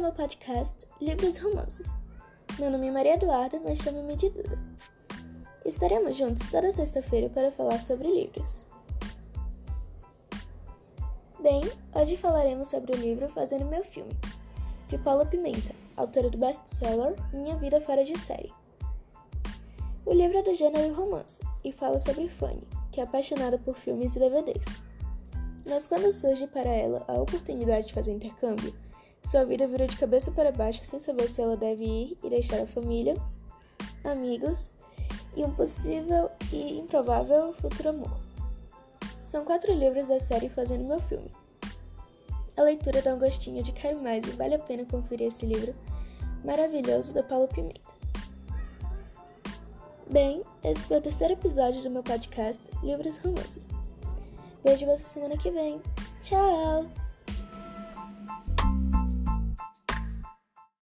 meu podcast Livros e Romances. Meu nome é Maria Eduarda, mas chame-me de Duda. Estaremos juntos toda sexta-feira para falar sobre livros. Bem, hoje falaremos sobre o livro Fazendo Meu Filme, de Paula Pimenta, autora do best-seller Minha Vida Fora de Série. O livro é do gênero romance e fala sobre Fanny, que é apaixonada por filmes e DVDs. Mas quando surge para ela a oportunidade de fazer intercâmbio, sua vida vira de cabeça para baixo sem saber se ela deve ir e deixar a família, amigos e um possível e improvável futuro amor. São quatro livros da série Fazendo Meu Filme. A leitura dá um gostinho de quero mais e vale a pena conferir esse livro maravilhoso da Paulo Pimenta. Bem, esse foi o terceiro episódio do meu podcast Livros Romances. Vejo você semana que vem. Tchau!